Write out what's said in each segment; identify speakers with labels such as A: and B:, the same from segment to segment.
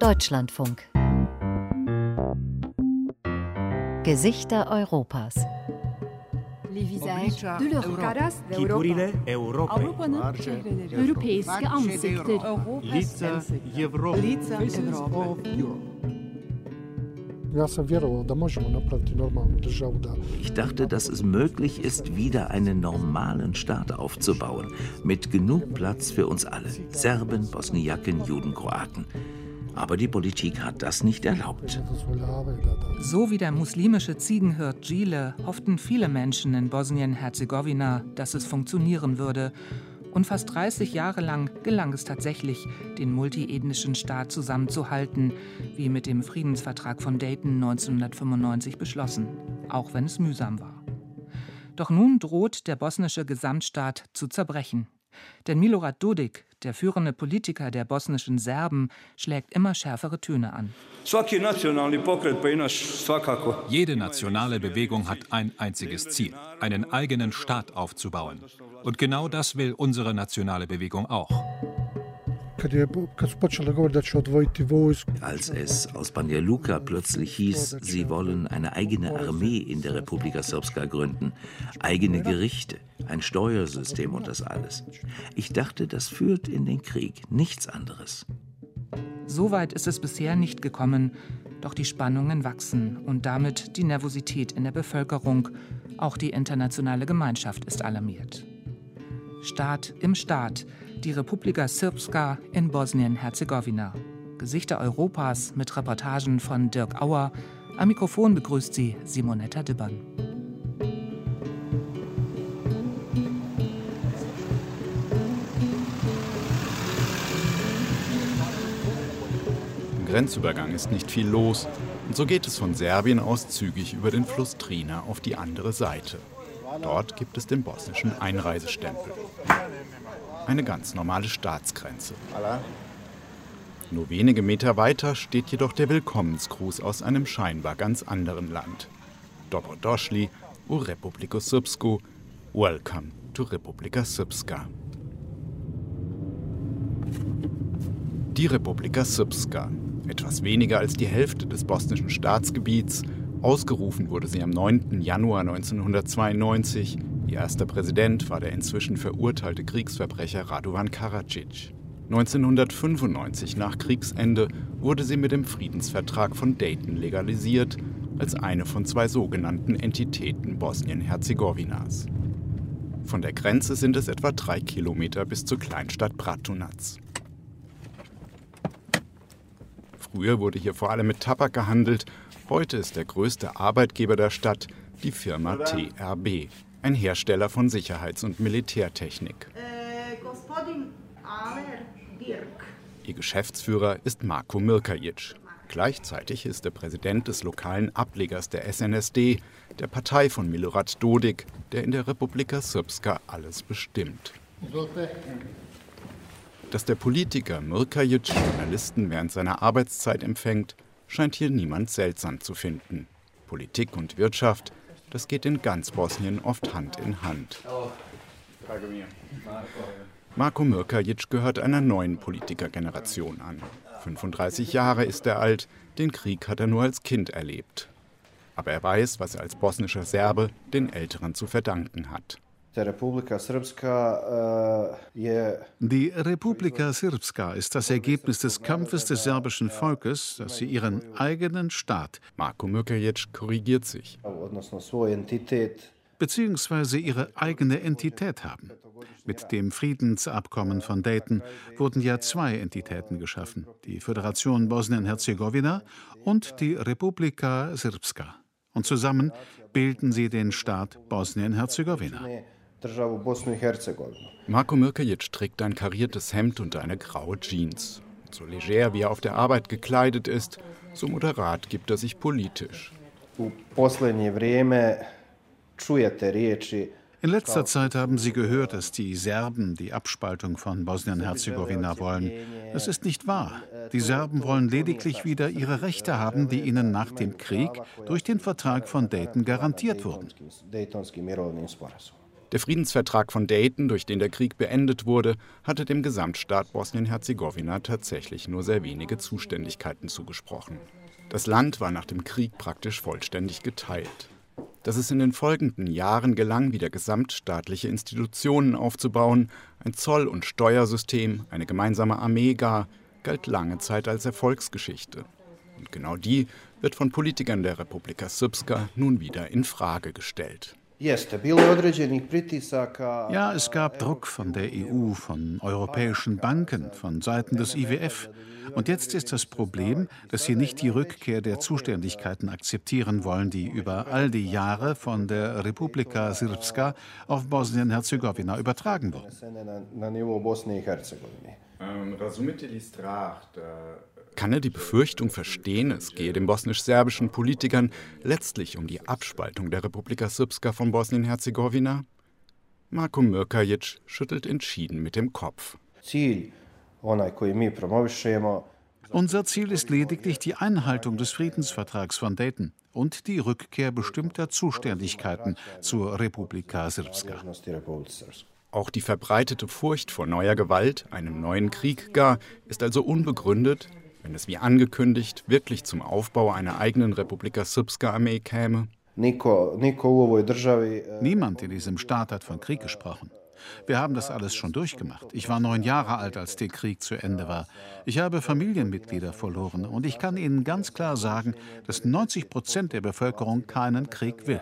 A: Deutschlandfunk. Gesichter Europas.
B: Figurile Europei.
C: Europeiske ansikter.
B: Лица Европы.
D: Ja sam vjerovao da možemo napraviti normalnu državu, da
E: Ich dachte, dass es möglich ist, wieder einen normalen Staat aufzubauen, mit genug Platz für uns alle, Serben, Bosniaken, Juden, Kroaten. Aber die Politik hat das nicht erlaubt.
F: So wie der muslimische Ziegenhirt Gile hofften viele Menschen in Bosnien-Herzegowina, dass es funktionieren würde. Und fast 30 Jahre lang gelang es tatsächlich, den multiethnischen Staat zusammenzuhalten, wie mit dem Friedensvertrag von Dayton 1995 beschlossen, auch wenn es mühsam war. Doch nun droht der bosnische Gesamtstaat zu zerbrechen. Denn Milorad Dodik, der führende Politiker der bosnischen Serben, schlägt immer schärfere Töne an.
G: Jede nationale Bewegung hat ein einziges Ziel, einen eigenen Staat aufzubauen. Und genau das will unsere nationale Bewegung auch.
D: Kad, je, kad su počeli govoriti da će odvojiti vojsku,
E: Als es aus Banja Luka plötzlich hieß, sie wollen eine eigene Armee in der Republika Srpska gründen, eigene Gerichte, ein Steuersystem und das alles. Ich dachte, das führt in den Krieg, nichts anderes.
F: So weit ist es bisher nicht gekommen, doch die Spannungen wachsen und damit die Nervosität in der Bevölkerung. Auch die internationale Gemeinschaft ist alarmiert. Staat im Staat, die Republika Srpska in Bosnien-Herzegowina. Gesichter Europas mit Reportagen von Dirk Auer. Am Mikrofon begrüßt sie Simonetta Dibbern.
H: Im Grenzübergang ist nicht viel los und so geht es von Serbien aus zügig über den Fluss Trina auf die andere Seite. Dort gibt es den bosnischen Einreisestempel. Eine ganz normale Staatsgrenze. Nur wenige Meter weiter steht jedoch der Willkommensgruß aus einem scheinbar ganz anderen Land. Dobrodošli u Republiku Srpsku. Welcome to Republika Srpska. Die Republika Srpska, etwas weniger als die Hälfte des bosnischen Staatsgebiets, ausgerufen wurde sie am 9. Januar 1992. Ihr erster Präsident war der inzwischen verurteilte Kriegsverbrecher Radovan Karadzic. 1995 nach Kriegsende wurde sie mit dem Friedensvertrag von Dayton legalisiert, als eine von zwei sogenannten Entitäten Bosnien-Herzegowinas. Von der Grenze sind es etwa drei Kilometer bis zur Kleinstadt Bratunac. Früher wurde hier vor allem mit Tabak gehandelt. Heute ist der größte Arbeitgeber der Stadt die Firma TRB, ein Hersteller von Sicherheits- und Militärtechnik.
I: Dirk.
H: Ihr Geschäftsführer ist Marko Mirkajic. Gleichzeitig ist er Präsident des lokalen Ablegers der SNSD, der Partei von Milorad Dodik, der in der Republika Srpska alles bestimmt. Dass der Politiker Mirkajic Journalisten während seiner Arbeitszeit empfängt, scheint hier niemand seltsam zu finden. Politik und Wirtschaft, das geht in ganz Bosnien oft Hand in Hand. Marko Mirkajic gehört einer neuen Politikergeneration an. 35 Jahre ist er alt, den Krieg hat er nur als Kind erlebt. Aber er weiß, was er als bosnischer Serbe den Älteren zu verdanken hat.
J: Je
K: Die Republika Srpska ist das Ergebnis des Kampfes des serbischen Volkes, dass sie ihren eigenen Staat
H: Marko Mirkajic korrigiert sich.
K: bzw. ihre eigene Entität haben. Mit dem Friedensabkommen von Dayton wurden ja zwei Entitäten geschaffen, die Föderation Bosnien-Herzegowina und die Republika Srpska. Und zusammen bilden sie den Staat Bosnien-Herzegowina.
H: Marko Mirkajic trägt ein kariertes Hemd und eine graue Jeans. So leger wie er auf der Arbeit gekleidet ist, so moderat gibt er sich politisch.
K: In letzter Zeit haben Sie gehört, dass die Serben die Abspaltung von Bosnien-Herzegowina wollen. Es ist nicht wahr. Die Serben wollen lediglich wieder ihre Rechte haben, die ihnen nach dem Krieg durch den Vertrag von Dayton garantiert wurden.
H: Der Friedensvertrag von Dayton, durch den der Krieg beendet wurde, hatte dem Gesamtstaat Bosnien-Herzegowina tatsächlich nur sehr wenige Zuständigkeiten zugesprochen. Das Land war nach dem Krieg praktisch vollständig geteilt. Dass es in den folgenden Jahren gelang, wieder gesamtstaatliche Institutionen aufzubauen, ein Zoll- und Steuersystem, eine gemeinsame Armee gar, galt lange Zeit als Erfolgsgeschichte. Und genau die wird von Politikern der Republika Srpska nun wieder in Frage gestellt.
K: Ja, es gab Druck von der EU, von europäischen Banken, von Seiten des IWF. Und jetzt ist das Problem, dass sie nicht die Rückkehr der Zuständigkeiten akzeptieren wollen, die über all die Jahre von der Republika Srpska auf Bosnien-Herzegowina übertragen wurden.
H: Kann er die Befürchtung verstehen, es gehe den bosnisch-serbischen Politikern letztlich um die Abspaltung der Republika Srpska von Bosnien-Herzegowina? Marko Mirkajic schüttelt entschieden mit dem Kopf.
K: Unser Ziel ist lediglich die Einhaltung des Friedensvertrags von Dayton und die Rückkehr bestimmter Zuständigkeiten zur Republika Srpska.
H: Auch die verbreitete Furcht vor neuer Gewalt, einem neuen Krieg gar, ist also unbegründet, wenn es wie angekündigt wirklich zum Aufbau einer eigenen Republika Srpska-Armee käme?
K: Niemand in diesem Staat hat von Krieg gesprochen. Wir haben das alles schon durchgemacht. Ich war neun Jahre alt, als der Krieg zu Ende war. Ich habe Familienmitglieder verloren und ich kann Ihnen ganz klar sagen, dass 90 Prozent der Bevölkerung keinen Krieg will.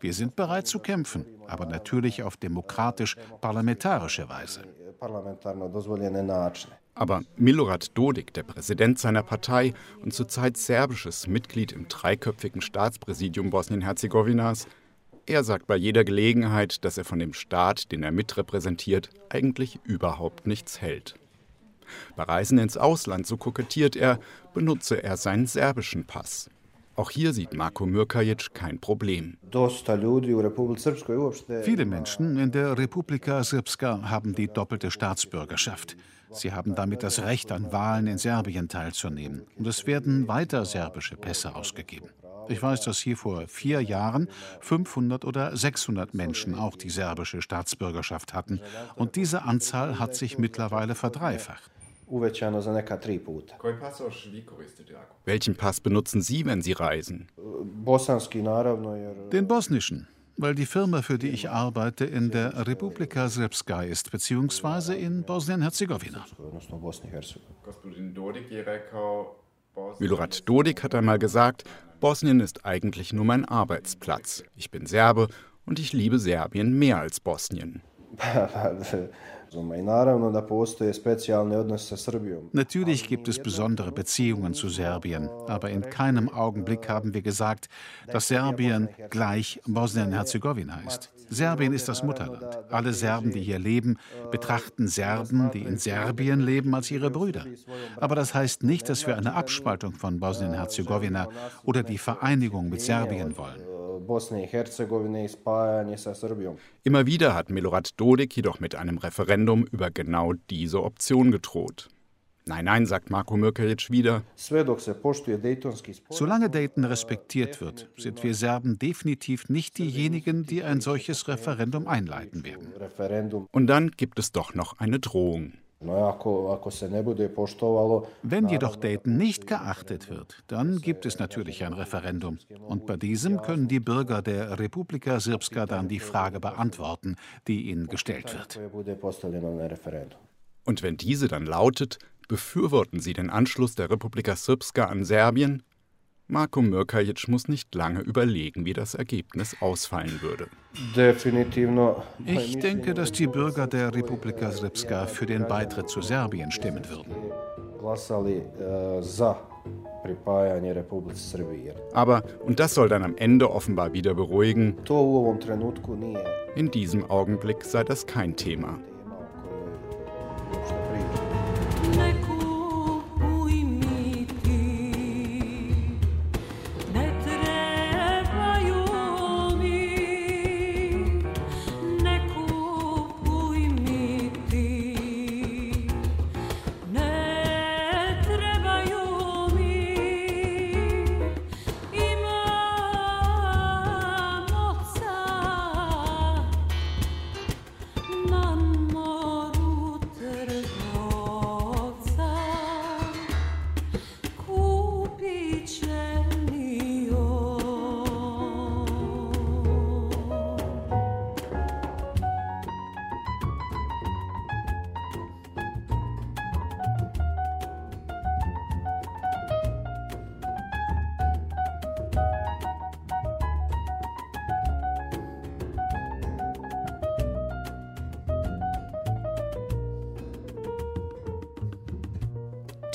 K: Wir sind bereit zu kämpfen, aber natürlich auf demokratisch-parlamentarische Weise.
H: Aber Milorad Dodik, der Präsident seiner Partei und zurzeit serbisches Mitglied im dreiköpfigen Staatspräsidium Bosnien-Herzegowinas, er sagt bei jeder Gelegenheit, dass er von dem Staat, den er mitrepräsentiert, eigentlich überhaupt nichts hält. Bei Reisen ins Ausland, so kokettiert er, benutze er seinen serbischen Pass. Auch hier sieht Marko Mirkajic kein Problem.
K: Viele Menschen in der Republika Srpska haben die doppelte Staatsbürgerschaft. Sie haben damit das Recht, an Wahlen in Serbien teilzunehmen. Und es werden weiter serbische Pässe ausgegeben. Ich weiß, dass hier vor vier Jahren 500 oder 600 Menschen auch die serbische Staatsbürgerschaft hatten. Und diese Anzahl hat sich mittlerweile verdreifacht.
H: Welchen Pass benutzen Sie, wenn Sie reisen?
K: Den bosnischen weil die Firma, für die ich arbeite, in der Republika Srpska ist, beziehungsweise in Bosnien-Herzegowina.
H: Milorad Dodik hat einmal gesagt, Bosnien ist eigentlich nur mein Arbeitsplatz. Ich bin Serbe und ich liebe Serbien mehr als Bosnien.
K: Natürlich gibt es besondere Beziehungen zu Serbien, aber in keinem Augenblick haben wir gesagt, dass Serbien gleich Bosnien-Herzegowina ist. Serbien ist das Mutterland. Alle Serben, die hier leben, betrachten Serben, die in Serbien leben, als ihre Brüder. Aber das heißt nicht, dass wir eine Abspaltung von Bosnien-Herzegowina oder die Vereinigung mit Serbien wollen.
H: Immer wieder hat Milorad Dodik jedoch mit einem Referendum über genau diese Option gedroht. Nein, nein, sagt Marko Mirkelic wieder.
K: Solange Dayton respektiert wird, sind wir Serben definitiv nicht diejenigen, die ein solches Referendum einleiten werden.
H: Und dann gibt es doch noch eine Drohung.
K: Wenn jedoch Dayton nicht geachtet wird, dann gibt es natürlich ein Referendum. Und bei diesem können die Bürger der Republika Srpska dann die Frage beantworten, die ihnen gestellt wird.
H: Und wenn diese dann lautet, befürworten sie den Anschluss der Republika Srpska an Serbien, Marko Mirkajic muss nicht lange überlegen, wie das Ergebnis ausfallen würde.
K: Ich denke, dass die Bürger der Republika Srpska für den Beitritt zu Serbien stimmen würden.
H: Aber, und das soll dann am Ende offenbar wieder beruhigen, in diesem Augenblick sei das kein Thema.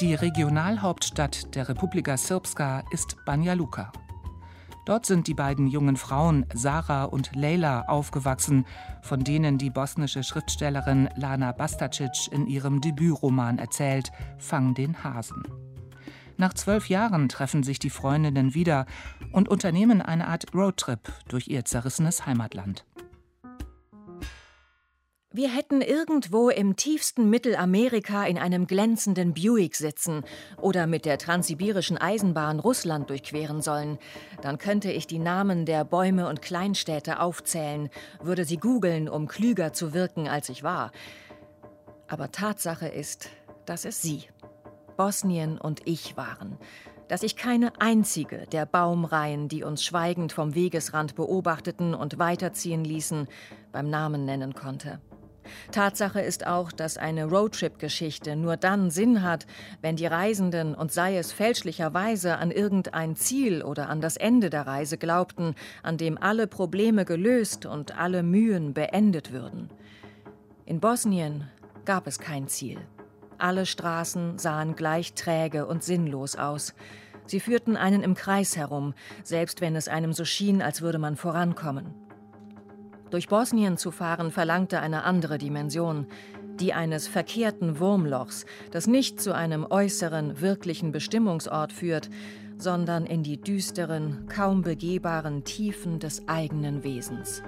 F: Die Regionalhauptstadt der Republika Srpska ist Banja Luka. Dort sind die beiden jungen Frauen Sarah und Leila aufgewachsen, von denen die bosnische Schriftstellerin Lana Bastacic in ihrem Debütroman erzählt, Fang den Hasen. Nach zwölf Jahren treffen sich die Freundinnen wieder und unternehmen eine Art Roadtrip durch ihr zerrissenes Heimatland.
L: Wir hätten irgendwo im tiefsten Mittelamerika in einem glänzenden Buick sitzen oder mit der transsibirischen Eisenbahn Russland durchqueren sollen. Dann könnte ich die Namen der Bäume und Kleinstädte aufzählen, würde sie googeln, um klüger zu wirken, als ich war. Aber Tatsache ist, dass es sie, Bosnien und ich waren dass ich keine einzige der Baumreihen, die uns schweigend vom Wegesrand beobachteten und weiterziehen ließen, beim Namen nennen konnte. Tatsache ist auch, dass eine Roadtrip-Geschichte nur dann Sinn hat, wenn die Reisenden, und sei es fälschlicherweise, an irgendein Ziel oder an das Ende der Reise glaubten, an dem alle Probleme gelöst und alle Mühen beendet würden. In Bosnien gab es kein Ziel. Alle Straßen sahen gleich träge und sinnlos aus. Sie führten einen im Kreis herum, selbst wenn es einem so schien, als würde man vorankommen. Durch Bosnien zu fahren verlangte eine andere Dimension, die eines verkehrten Wurmlochs, das nicht zu einem äußeren, wirklichen Bestimmungsort führt, sondern in die düsteren, kaum begehbaren Tiefen des eigenen Wesens.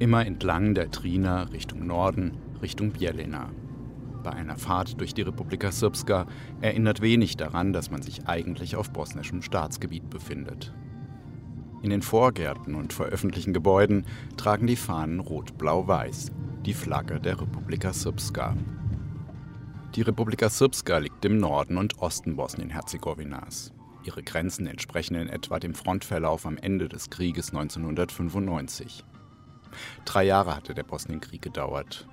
H: Immer entlang der Trina Richtung Norden Richtung Bielina. Bei einer Fahrt durch die Republika Srpska erinnert wenig daran, dass man sich eigentlich auf bosnischem Staatsgebiet befindet. In den Vorgärten und vor öffentlichen Gebäuden tragen die Fahnen rot-blau-weiß, die Flagge der Republika Srpska. Die Republika Srpska liegt im Norden und Osten Bosnien-Herzegowinas. Ihre Grenzen entsprechen in etwa dem Frontverlauf am Ende des Krieges 1995. Drei Jahre hatte der Bosnienkrieg gedauert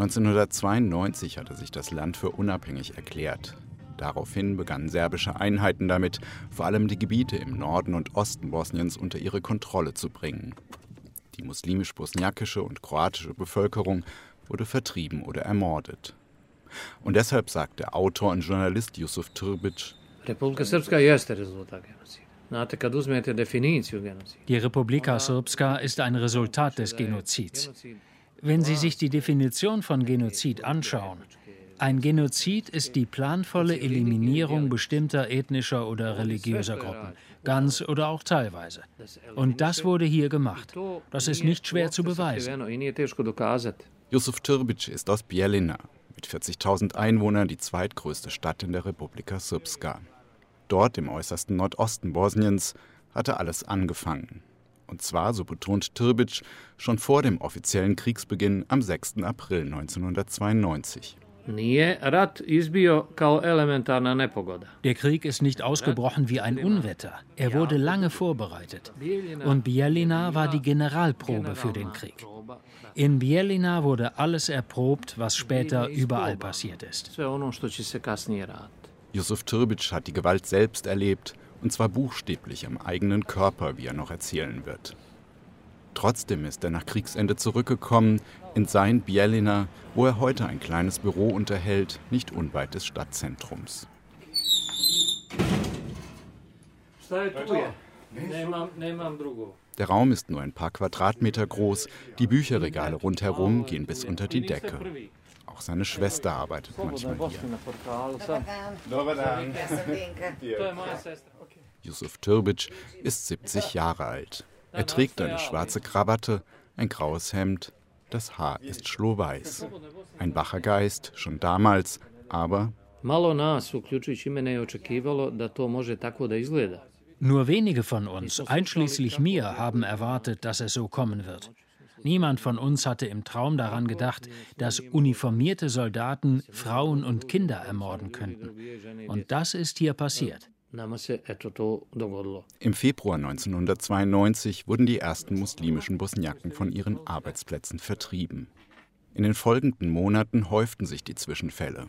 H: 1992 hatte sich das Land für unabhängig erklärt. Daraufhin begannen serbische Einheiten damit, vor allem die Gebiete im Norden und Osten Bosniens unter ihre Kontrolle zu bringen. Die muslimisch-bosniakische und kroatische Bevölkerung wurde vertrieben oder ermordet. Und deshalb sagt der Autor und Journalist Yusuf Trbic,
M: Die Republika Srpska ist ein Resultat des Genozids. Wenn Sie sich die Definition von Genozid anschauen, ein Genozid ist die planvolle Eliminierung bestimmter ethnischer oder religiöser Gruppen, ganz oder auch teilweise. Und das wurde hier gemacht. Das ist nicht schwer zu beweisen.
H: Yusuf Türbic ist aus Bielina, mit 40.000 Einwohnern die zweitgrößte Stadt in der Republika Srpska. Dort im äußersten Nordosten Bosniens hatte alles angefangen. Und zwar, so betont Tirbic, schon vor dem offiziellen Kriegsbeginn am 6. April 1992.
M: Der Krieg ist nicht ausgebrochen wie ein Unwetter. Er wurde lange vorbereitet. Und Bielina war die Generalprobe für den Krieg. In Bielina wurde alles erprobt, was später überall passiert ist.
H: Yusuf Tirbic hat die Gewalt selbst erlebt und zwar buchstäblich am eigenen Körper, wie er noch erzählen wird. Trotzdem ist er nach Kriegsende zurückgekommen in sein Bielina, wo er heute ein kleines Büro unterhält, nicht unweit des Stadtzentrums. Der Raum ist nur ein paar Quadratmeter groß, die Bücherregale rundherum gehen bis unter die Decke. Auch seine Schwester arbeitet manchmal hier. Yusuf Türbic ist 70 Jahre alt. Er trägt eine schwarze Krawatte, ein graues Hemd, das Haar ist schlohweiß. Ein wacher Geist, schon damals, aber
M: nur wenige von uns, einschließlich mir, haben erwartet, dass es so kommen wird. Niemand von uns hatte im Traum daran gedacht, dass uniformierte Soldaten Frauen und Kinder ermorden könnten. Und das ist hier passiert.
H: Im Februar 1992 wurden die ersten muslimischen Bosniaken von ihren Arbeitsplätzen vertrieben. In den folgenden Monaten häuften sich die Zwischenfälle.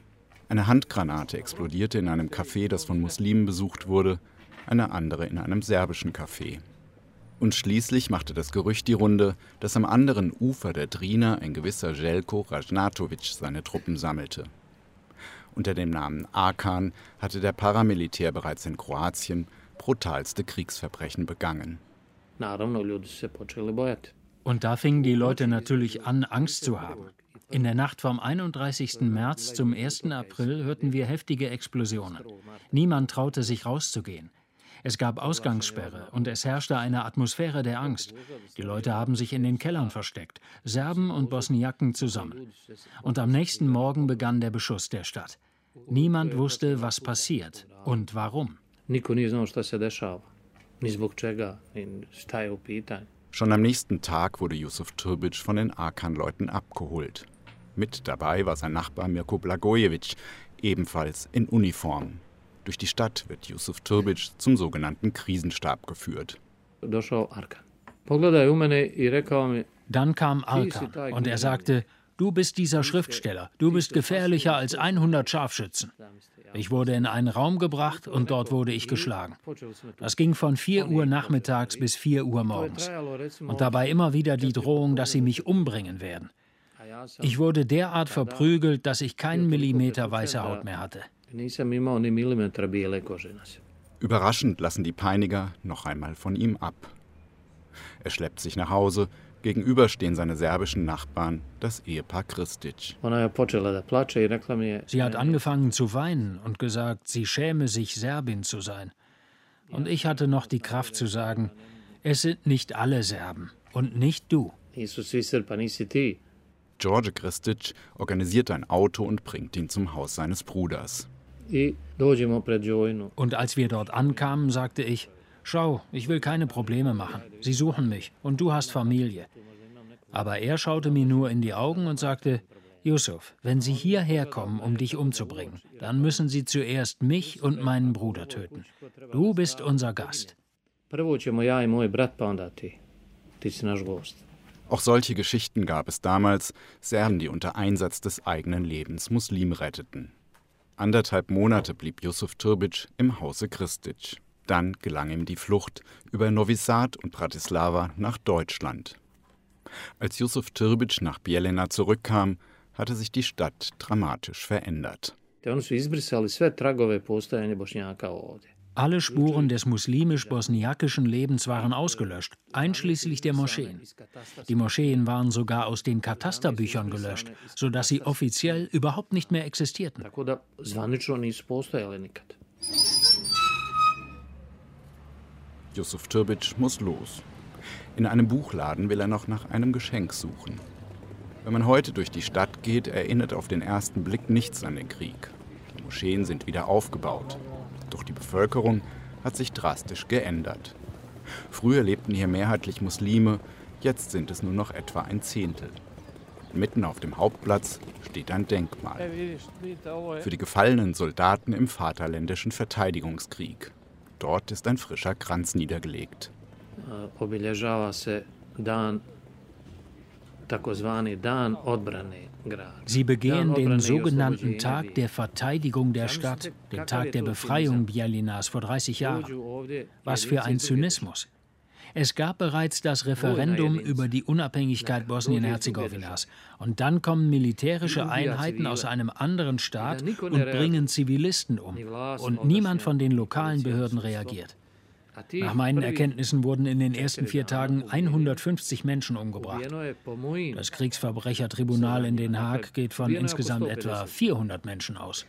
H: Eine Handgranate explodierte in einem Café, das von Muslimen besucht wurde. eine andere in einem serbischen Café. Und schließlich machte das Gerücht die Runde, dass am anderen Ufer der Drina ein gewisser Jelko Rajnatovic seine Truppen sammelte. Unter dem Namen Akan hatte der Paramilitär bereits in Kroatien brutalste Kriegsverbrechen begangen.
M: Und da fingen die Leute natürlich an, Angst zu haben. In der Nacht vom 31. März zum 1. April hörten wir heftige Explosionen. Niemand traute sich rauszugehen. Es gab Ausgangssperre und es herrschte eine Atmosphäre der Angst. Die Leute haben sich in den Kellern versteckt, Serben und Bosniaken zusammen. Und am nächsten Morgen begann der Beschuss der Stadt. Niemand wusste, was passiert und warum.
H: Schon am nächsten Tag wurde Yusuf Turbic von den Arkan-Leuten abgeholt. Mit dabei war sein Nachbar Mirko Blagojevic, ebenfalls in Uniform. Durch die Stadt wird Yusuf Turbic zum sogenannten Krisenstab geführt.
M: Dann kam Arkan und er sagte, du bist dieser Schriftsteller, du bist gefährlicher als 100 Scharfschützen. Ich wurde in einen Raum gebracht und dort wurde ich geschlagen. Das ging von 4 Uhr nachmittags bis 4 Uhr morgens. Und dabei immer wieder die Drohung, dass sie mich umbringen werden. Ich wurde derart verprügelt, dass ich keinen Millimeter weiße Haut mehr hatte.
H: Überraschend lassen die Peiniger noch einmal von ihm ab. Er schleppt sich nach Hause, Gegenüber stehen seine serbischen Nachbarn, das Ehepaar Kristic.
M: Sie hat angefangen zu weinen und gesagt, sie schäme sich, Serbin zu sein. Und ich hatte noch die Kraft zu sagen, es sind nicht alle Serben und nicht du.
H: George Kristic organisiert ein Auto und bringt ihn zum Haus seines Bruders.
M: Und als wir dort ankamen, sagte ich, Schau, ich will keine Probleme machen. Sie suchen mich und du hast Familie. Aber er schaute mir nur in die Augen und sagte, Yusuf, wenn sie hierher kommen, um dich umzubringen, dann müssen sie zuerst mich und meinen Bruder töten. Du bist unser Gast.
H: Auch solche Geschichten gab es damals, Serben, die unter Einsatz des eigenen Lebens Muslim retteten. Anderthalb Monate blieb Yusuf Turbic im Hause Kristic. Dann gelang ihm die Flucht über Novi Sad und Bratislava nach Deutschland. Als Yusuf Tirbic nach Bielena zurückkam, hatte sich die Stadt dramatisch verändert.
M: Alle Spuren des muslimisch-bosniakischen Lebens waren ausgelöscht, einschließlich der Moscheen. Die Moscheen waren sogar aus den Katasterbüchern gelöscht, sodass sie offiziell überhaupt nicht mehr existierten.
H: Yusuf Türbic muss los. In einem Buchladen will er noch nach einem Geschenk suchen. Wenn man heute durch die Stadt geht, erinnert auf den ersten Blick nichts an den Krieg. Die Moscheen sind wieder aufgebaut. Doch die Bevölkerung hat sich drastisch geändert. Früher lebten hier mehrheitlich Muslime, jetzt sind es nur noch etwa ein Zehntel. Mitten auf dem Hauptplatz steht ein Denkmal für die gefallenen Soldaten im Vaterländischen Verteidigungskrieg. Dort ist ein frischer Kranz niedergelegt.
M: Sie begehen den sogenannten Tag der Verteidigung der Stadt, den Tag der Befreiung Bielinas vor 30 Jahren. Was für ein Zynismus. Es gab bereits das Referendum über die Unabhängigkeit Bosnien-Herzegowinas. Und dann kommen militärische Einheiten aus einem anderen Staat und bringen Zivilisten um. Und niemand von den lokalen Behörden reagiert. Nach meinen Erkenntnissen wurden in den ersten vier Tagen 150 Menschen umgebracht. Das Kriegsverbrechertribunal in Den Haag geht von insgesamt etwa 400 Menschen aus.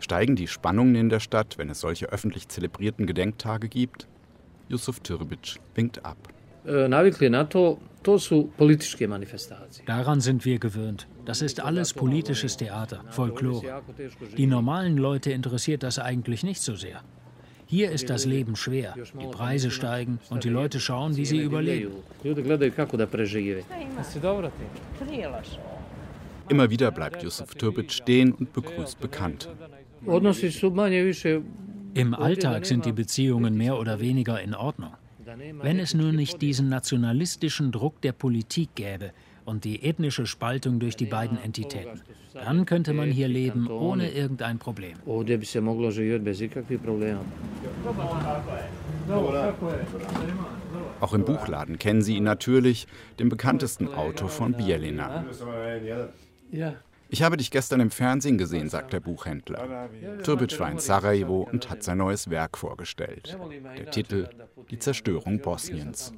H: Steigen die Spannungen in der Stadt, wenn es solche öffentlich zelebrierten Gedenktage gibt? Yusuf Türbic winkt ab.
M: Daran sind wir gewöhnt. Das ist alles politisches Theater, Folklore. Die normalen Leute interessiert das eigentlich nicht so sehr. Hier ist das Leben schwer. Die Preise steigen und die Leute schauen, wie sie überleben.
H: Immer wieder bleibt Yusuf Türbic stehen und begrüßt Bekannte.
M: Im Alltag sind die Beziehungen mehr oder weniger in Ordnung. Wenn es nur nicht diesen nationalistischen Druck der Politik gäbe und die ethnische Spaltung durch die beiden Entitäten. Dann könnte man hier leben ohne irgendein Problem.
H: Auch im Buchladen kennen Sie ihn natürlich, den bekanntesten Autor von Bielina. Ich habe dich gestern im Fernsehen gesehen, sagt der Buchhändler. Turbic war in Sarajevo und hat sein neues Werk vorgestellt. Der Titel Die Zerstörung Bosniens.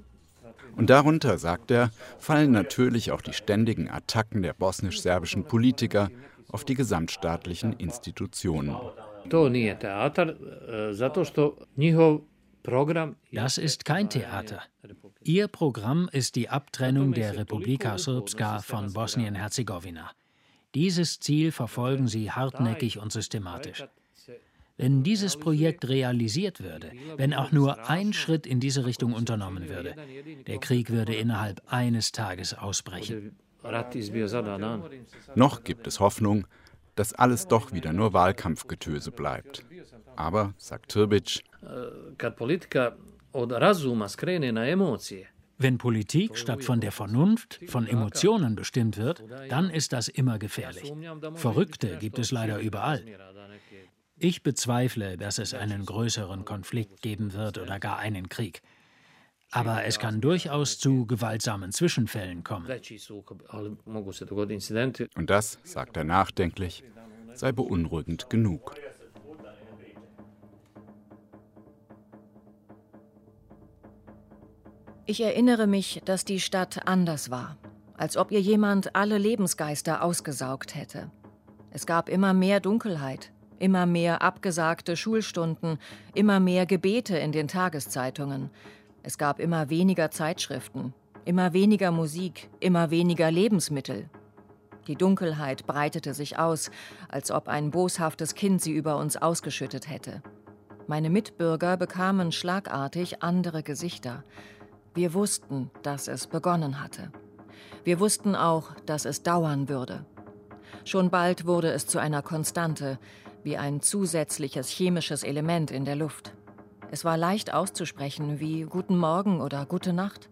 H: Und darunter, sagt er, fallen natürlich auch die ständigen Attacken der bosnisch-serbischen Politiker auf die gesamtstaatlichen Institutionen.
M: Das ist kein Theater. Ihr Programm ist die Abtrennung der Republika Srpska von Bosnien-Herzegowina. Dieses Ziel verfolgen sie hartnäckig und systematisch. Wenn dieses Projekt realisiert würde, wenn auch nur ein Schritt in diese Richtung unternommen würde, der Krieg würde innerhalb eines Tages ausbrechen.
H: Noch gibt es Hoffnung, dass alles doch wieder nur Wahlkampfgetöse bleibt. Aber, sagt Tirbic,
M: wenn Politik statt von der Vernunft, von Emotionen bestimmt wird, dann ist das immer gefährlich. Verrückte gibt es leider überall. Ich bezweifle, dass es einen größeren Konflikt geben wird oder gar einen Krieg. Aber es kann durchaus zu gewaltsamen Zwischenfällen kommen.
H: Und das, sagt er nachdenklich, sei beunruhigend genug.
L: Ich erinnere mich, dass die Stadt anders war, als ob ihr jemand alle Lebensgeister ausgesaugt hätte. Es gab immer mehr Dunkelheit, immer mehr abgesagte Schulstunden, immer mehr Gebete in den Tageszeitungen. Es gab immer weniger Zeitschriften, immer weniger Musik, immer weniger Lebensmittel. Die Dunkelheit breitete sich aus, als ob ein boshaftes Kind sie über uns ausgeschüttet hätte. Meine Mitbürger bekamen schlagartig andere Gesichter. Wir wussten, dass es begonnen hatte. Wir wussten auch, dass es dauern würde. Schon bald wurde es zu einer Konstante, wie ein zusätzliches chemisches Element in der Luft. Es war leicht auszusprechen wie Guten Morgen oder Gute Nacht.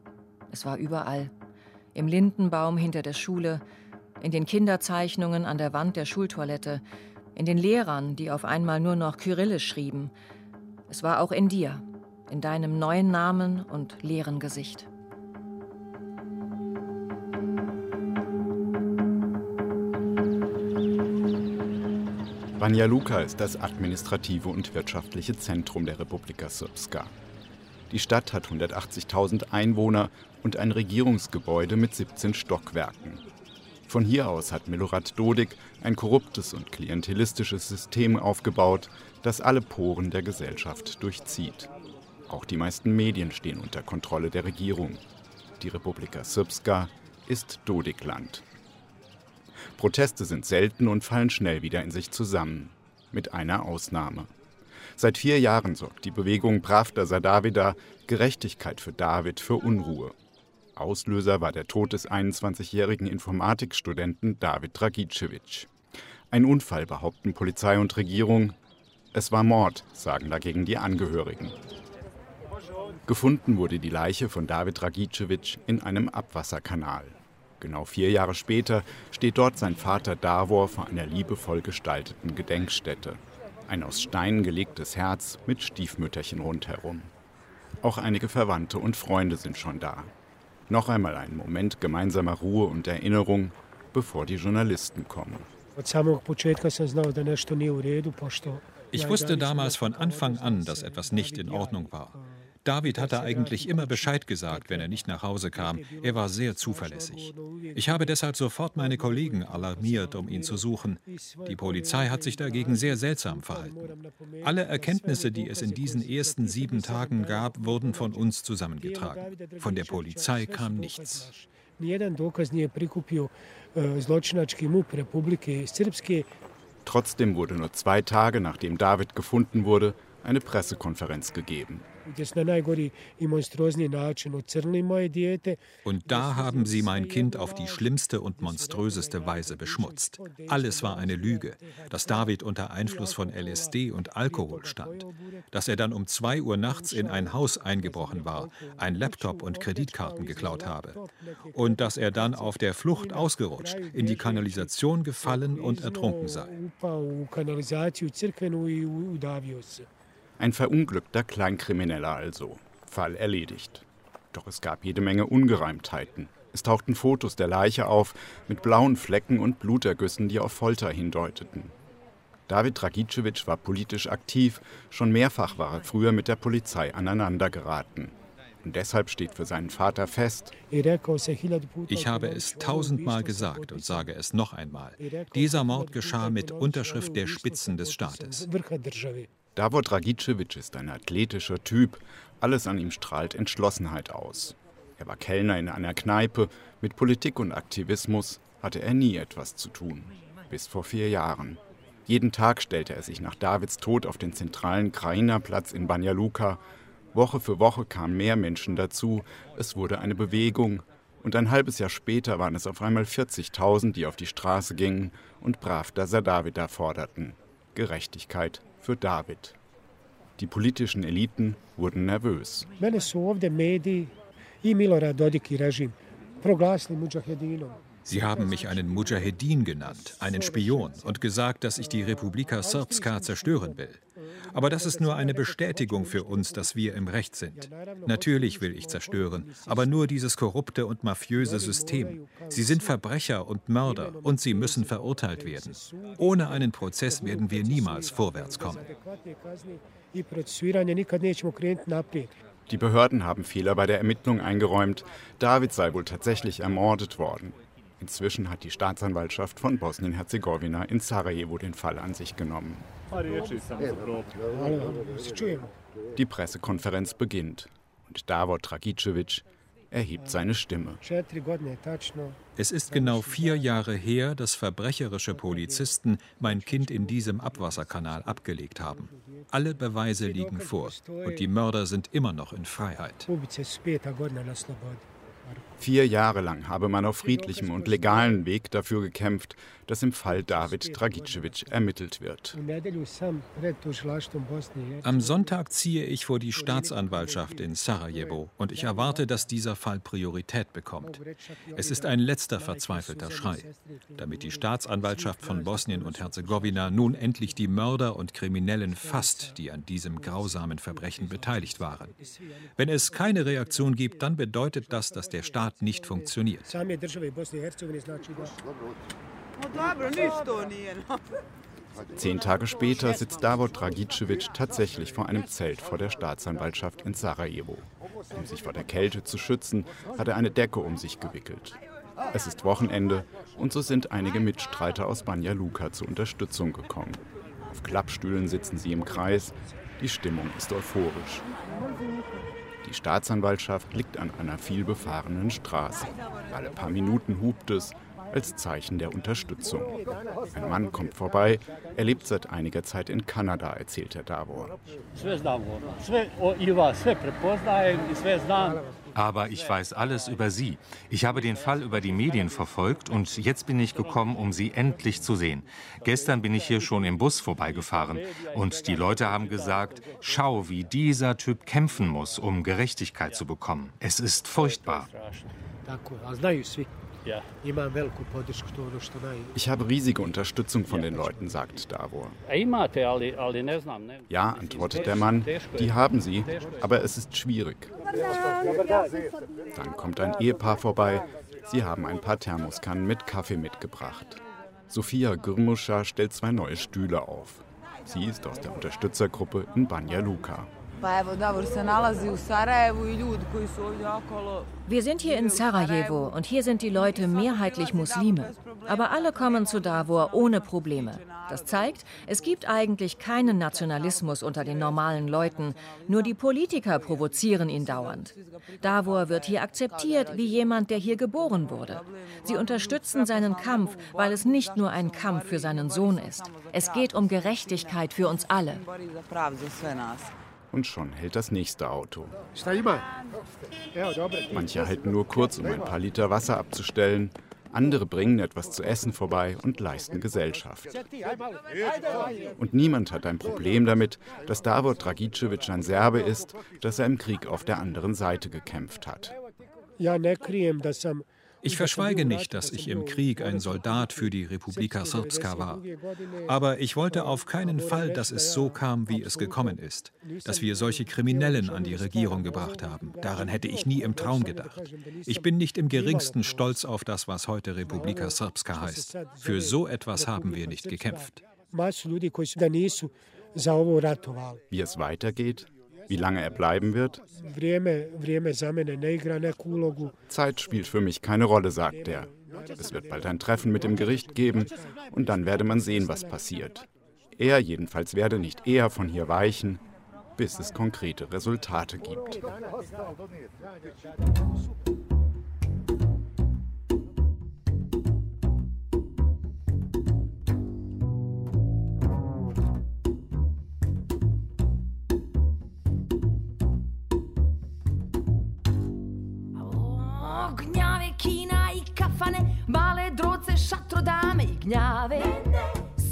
L: Es war überall. Im Lindenbaum hinter der Schule, in den Kinderzeichnungen an der Wand der Schultoilette, in den Lehrern, die auf einmal nur noch Kyrillisch schrieben. Es war auch in dir, in deinem neuen Namen und leeren Gesicht.
H: Banja Luka ist das administrative und wirtschaftliche Zentrum der Republika Srpska. Die Stadt hat 180.000 Einwohner und ein Regierungsgebäude mit 17 Stockwerken. Von hier aus hat Milorad Dodik ein korruptes und klientelistisches System aufgebaut, das alle Poren der Gesellschaft durchzieht. Auch die meisten Medien stehen unter Kontrolle der Regierung. Die Republika Srpska ist Dodikland. Proteste sind selten und fallen schnell wieder in sich zusammen. Mit einer Ausnahme. Seit vier Jahren sorgt die Bewegung Pravda za Davida, Gerechtigkeit für David, für Unruhe. Auslöser war der Tod des 21-jährigen Informatikstudenten David Dragicevic. Ein Unfall behaupten Polizei und Regierung. Es war Mord, sagen dagegen die Angehörigen. Gefunden wurde die Leiche von David Dragicevic in einem Abwasserkanal. Genau vier Jahre später steht dort sein Vater Davor vor einer liebevoll gestalteten Gedenkstätte. Ein aus Stein gelegtes Herz mit Stiefmütterchen rundherum. Auch einige Verwandte und Freunde sind schon da. Noch einmal ein Moment gemeinsamer Ruhe und Erinnerung, bevor die Journalisten kommen.
G: Ich wusste damals von Anfang an, dass etwas nicht in Ordnung war. David hatte eigentlich immer Bescheid gesagt, wenn er nicht nach Hause kam. Er war sehr zuverlässig. Ich habe deshalb sofort meine Kollegen alarmiert, um ihn zu suchen. Die Polizei hat sich dagegen sehr seltsam verhalten. Alle Erkenntnisse, die es in diesen ersten sieben Tagen gab, wurden von uns zusammengetragen. Von der Polizei kam nichts.
H: Trotzdem wurde nur zwei Tage nachdem David gefunden wurde, eine Pressekonferenz gegeben.
G: Und da haben sie mein Kind auf die schlimmste und monströseste Weise beschmutzt. Alles war eine Lüge, dass David unter Einfluss von LSD und Alkohol stand, dass er dann um zwei Uhr nachts in ein Haus eingebrochen war, ein Laptop und Kreditkarten geklaut habe. und dass er dann auf der Flucht ausgerutscht, in die Kanalisation gefallen und ertrunken sei.
H: Ein verunglückter Kleinkrimineller also. Fall erledigt. Doch es gab jede Menge Ungereimtheiten. Es tauchten Fotos der Leiche auf mit blauen Flecken und Blutergüssen, die auf Folter hindeuteten. David Dragicevic war politisch aktiv, schon mehrfach war er früher mit der Polizei aneinandergeraten. Und deshalb steht für seinen Vater fest.
G: Ich habe es tausendmal gesagt und sage es noch einmal. Dieser Mord geschah mit Unterschrift der Spitzen des Staates.
H: Davor Dragicevic ist ein athletischer Typ. Alles an ihm strahlt Entschlossenheit aus. Er war Kellner in einer Kneipe. Mit Politik und Aktivismus hatte er nie etwas zu tun. Bis vor vier Jahren. Jeden Tag stellte er sich nach Davids Tod auf den zentralen Krainerplatz in Banja Luka. Woche für Woche kamen mehr Menschen dazu. Es wurde eine Bewegung. Und ein halbes Jahr später waren es auf einmal 40.000, die auf die Straße gingen und Pravda za Davida forderten. Gerechtigkeit für David. Die politischen Eliten wurden nervös.
G: Sie haben mich einen Mujahedin genannt, einen Spion, und gesagt, dass ich die Republika Srpska zerstören will. Aber das ist nur eine Bestätigung für uns, dass wir im Recht sind. Natürlich will ich zerstören, aber nur dieses korrupte und mafiöse System. Sie sind Verbrecher und Mörder und sie müssen verurteilt werden. Ohne einen Prozess werden wir niemals vorwärts kommen.
H: Die Behörden haben Fehler bei der Ermittlung eingeräumt. David sei wohl tatsächlich ermordet worden. Inzwischen hat die Staatsanwaltschaft von Bosnien-Herzegowina in Sarajevo den Fall an sich genommen. Die Pressekonferenz beginnt und Davor Dragicevic erhebt seine Stimme.
G: Es ist genau vier Jahre her, dass verbrecherische Polizisten mein Kind in diesem Abwasserkanal abgelegt haben. Alle Beweise liegen vor und die Mörder sind immer noch in Freiheit.
H: Vier Jahre lang habe man auf friedlichem und legalem Weg dafür gekämpft, dass im Fall David Dragicevic ermittelt wird.
G: Am Sonntag ziehe ich vor die Staatsanwaltschaft in Sarajevo und ich erwarte, dass dieser Fall Priorität bekommt. Es ist ein letzter verzweifelter Schrei, damit die Staatsanwaltschaft von Bosnien und Herzegowina nun endlich die Mörder und Kriminellen fasst, die an diesem grausamen Verbrechen beteiligt waren. Wenn es keine Reaktion gibt, dann bedeutet das, dass der Staat nicht funktioniert.
H: Zehn Tage später sitzt Davor Dragicevic tatsächlich vor einem Zelt vor der Staatsanwaltschaft in Sarajevo. Um sich vor der Kälte zu schützen, hat er eine Decke um sich gewickelt. Es ist Wochenende und so sind einige Mitstreiter aus Banja Luka zur Unterstützung gekommen. Auf Klappstühlen sitzen sie im Kreis. Die Stimmung ist euphorisch. Die Staatsanwaltschaft liegt an einer vielbefahrenen Straße. Alle paar Minuten hupt es als Zeichen der Unterstützung. Ein Mann kommt vorbei. Er lebt seit einiger Zeit in Kanada, erzählt Herr Davor.
N: Aber ich weiß alles über Sie. Ich habe den Fall über die Medien verfolgt und jetzt bin ich gekommen, um Sie endlich zu sehen. Gestern bin ich hier schon im Bus vorbeigefahren und die Leute haben gesagt, schau, wie dieser Typ kämpfen muss, um Gerechtigkeit zu bekommen. Es ist furchtbar.
H: Ich habe riesige Unterstützung von den Leuten, sagt Davor. Ja, antwortet der Mann, die haben sie, aber es ist schwierig. Dann kommt ein Ehepaar vorbei. Sie haben ein paar Thermoskannen mit Kaffee mitgebracht. Sophia Gürmuscha stellt zwei neue Stühle auf. Sie ist aus der Unterstützergruppe in Banja Luka.
L: Wir sind hier in Sarajevo und hier sind die Leute mehrheitlich Muslime. Aber alle kommen zu Davor ohne Probleme. Das zeigt, es gibt eigentlich keinen Nationalismus unter den normalen Leuten. Nur die Politiker provozieren ihn dauernd. Davor wird hier akzeptiert wie jemand, der hier geboren wurde. Sie unterstützen seinen Kampf, weil es nicht nur ein Kampf für seinen Sohn ist. Es geht um Gerechtigkeit für uns alle.
H: Und schon hält das nächste Auto. Manche halten nur kurz, um ein paar Liter Wasser abzustellen. Andere bringen etwas zu essen vorbei und leisten Gesellschaft. Und niemand hat ein Problem damit, dass Davor Dragicevic ein Serbe ist, dass er im Krieg auf der anderen Seite gekämpft hat.
G: Ich verschweige nicht, dass ich im Krieg ein Soldat für die Republika Srpska war. Aber ich wollte auf keinen Fall, dass es so kam, wie es gekommen ist. Dass wir solche Kriminellen an die Regierung gebracht haben. Daran hätte ich nie im Traum gedacht. Ich bin nicht im geringsten stolz auf das, was heute Republika Srpska heißt. Für so etwas haben wir nicht gekämpft.
H: Wie es weitergeht, wie lange er bleiben wird? Zeit spielt für mich keine Rolle, sagt er. Es wird bald ein Treffen mit dem Gericht geben und dann werde man sehen, was passiert. Er jedenfalls werde nicht eher von hier weichen, bis es konkrete Resultate gibt.
O: Male droce, šatro dame i gnjave.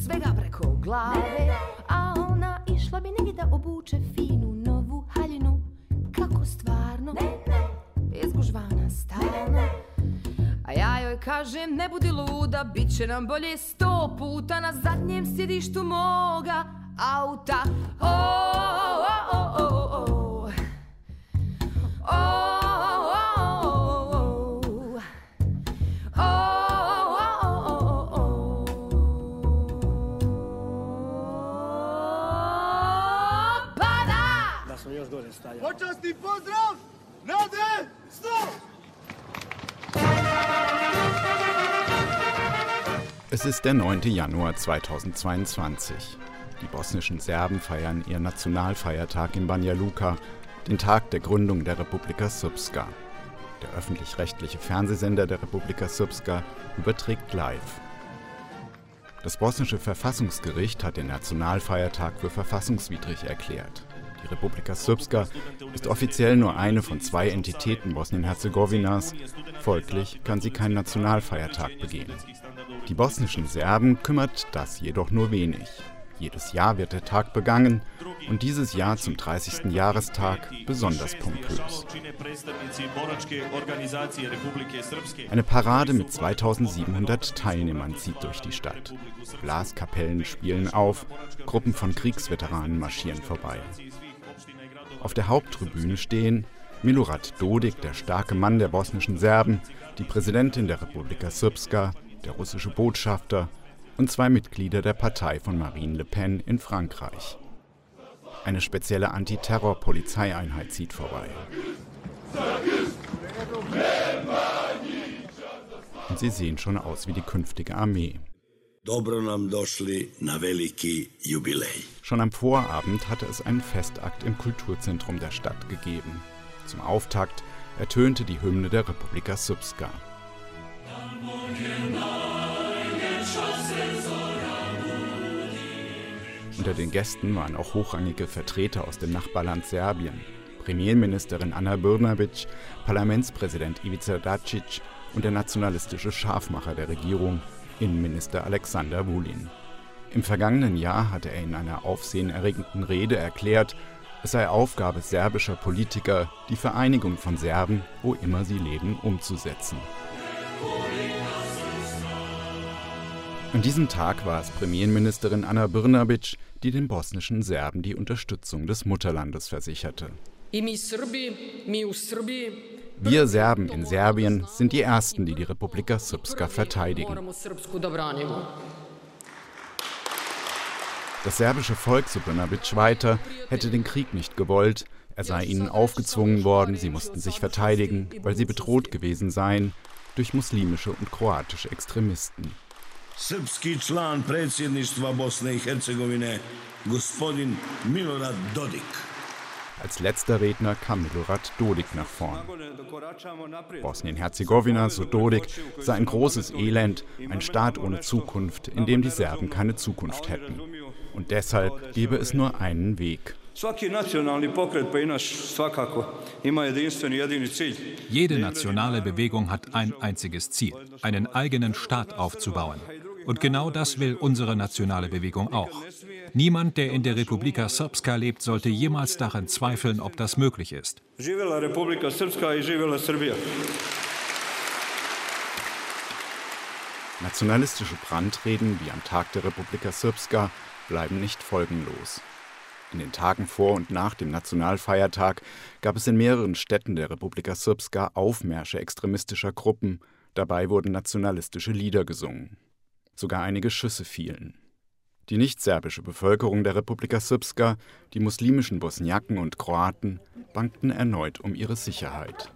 O: Svega preko glave. A ona išla bi negdje da obuče finu novu haljinu. Kako stvarno? Izgužvana stalno A ja joj kažem ne budi luda Bit će nam bolje sto puta Na zadnjem sjedištu moga auta. O, o, o, o, o,
P: Počasni pozdrav! Nade! Stop!
H: Es ist der 9. Januar 2022. Die bosnischen Serben feiern ihren Nationalfeiertag in Banja Luka, den Tag der Gründung der Republika Srpska. Der öffentlich-rechtliche Fernsehsender der Republika Srpska überträgt live. Das bosnische Verfassungsgericht hat den Nationalfeiertag für verfassungswidrig erklärt. Die Republika Srpska ist offiziell nur eine von zwei Entitäten Bosnien-Herzegowinas, folglich kann sie keinen Nationalfeiertag begehen. Die bosnischen Serben kümmert das jedoch nur wenig. Jedes Jahr wird der Tag begangen und dieses Jahr zum 30. Jahrestag besonders pompös. Eine Parade mit 2700 Teilnehmern zieht durch die Stadt. Blaskapellen spielen auf, Gruppen von Kriegsveteranen marschieren vorbei. Auf der Haupttribüne stehen Milorad Dodik, der starke Mann der bosnischen Serben, die Präsidentin der Republika Srpska, der russische Botschafter und zwei Mitglieder der Partei von Marine Le Pen in Frankreich. Eine spezielle Antiterror-Polizeieinheit zieht vorbei. Und sie sehen schon aus wie die künftige Armee. Schon am Vorabend hatte es einen Festakt im Kulturzentrum der Stadt gegeben. Zum Auftakt ertönte die Hymne der Republika Srpska. Unter den Gästen waren auch hochrangige Vertreter aus dem Nachbarland Serbien. Premierministerin Anna Brnabic, Parlamentspräsident Ivica Dacic und der nationalistische Scharfmacher der Regierung, Innenminister Alexander Wulin. Im vergangenen Jahr hatte er in einer aufsehenerregenden Rede erklärt, es sei Aufgabe serbischer Politiker, die Vereinigung von Serben, wo immer sie leben, umzusetzen. An diesem Tag war es Premierministerin Anna Brnabic, die den bosnischen Serben die Unterstützung des Mutterlandes versicherte. Wir Serben in Serbien sind die Ersten, die die Republika Srpska verteidigen. Das serbische Volk, so Brnabic weiter, hätte den Krieg nicht gewollt, er sei ihnen aufgezwungen worden, sie mussten sich verteidigen, weil sie bedroht gewesen seien durch muslimische und kroatische Extremisten. Srpski član predsjedništva Bosne i Herzegovine, gospodin Milorad Dodik. Als letzter Redner kam Milorad Dodik nach vorn. Bosnien-Herzegowina, so Dodik, sei ein großes Elend, ein Staat ohne Zukunft, in dem die Serben keine Zukunft hätten. Und deshalb gebe es nur einen Weg,
G: Jede nationale Bewegung hat ein einziges Ziel, einen eigenen Staat aufzubauen. Und genau das will unsere nationale Bewegung auch. Niemand, der in der Republika Srpska lebt, sollte jemals daran zweifeln, ob das möglich ist.
H: Nationalistische Brandreden wie am Tag der Republika Srpska bleiben nicht folgenlos. In den Tagen vor und nach dem Nationalfeiertag gab es in mehreren Städten der Republika Srpska Aufmärsche extremistischer Gruppen, dabei wurden nationalistische Lieder gesungen. Sogar einige Schüsse fielen. Die nicht-serbische Bevölkerung der Republika Srpska, die muslimischen Bosniaken und Kroaten, bangten erneut um ihre Sicherheit.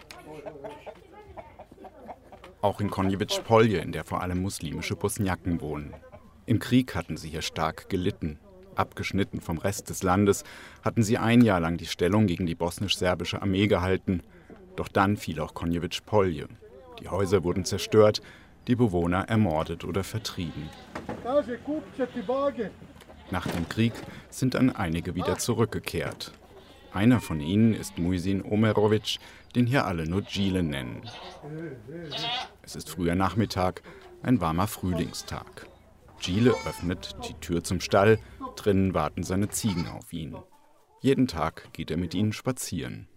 H: Auch in Konjevic Polje, in der vor allem muslimische Bosniaken wohnen. Im Krieg hatten sie hier stark gelitten. Abgeschnitten vom Rest des Landes hatten sie ein Jahr lang die Stellung gegen die bosnisch-serbische Armee gehalten. Doch dann fiel auch Konjevic Polje. Die Häuser wurden zerstört, die Bewohner ermordet oder vertrieben. Nach dem Krieg sind dann einige wieder zurückgekehrt. Einer von ihnen ist Muisin Omerovic, den hier alle nur Gile nennen. Es ist früher Nachmittag, ein warmer Frühlingstag. Gile öffnet die Tür zum Stall, drinnen warten seine Ziegen auf ihn. Jeden Tag geht er mit ihnen spazieren.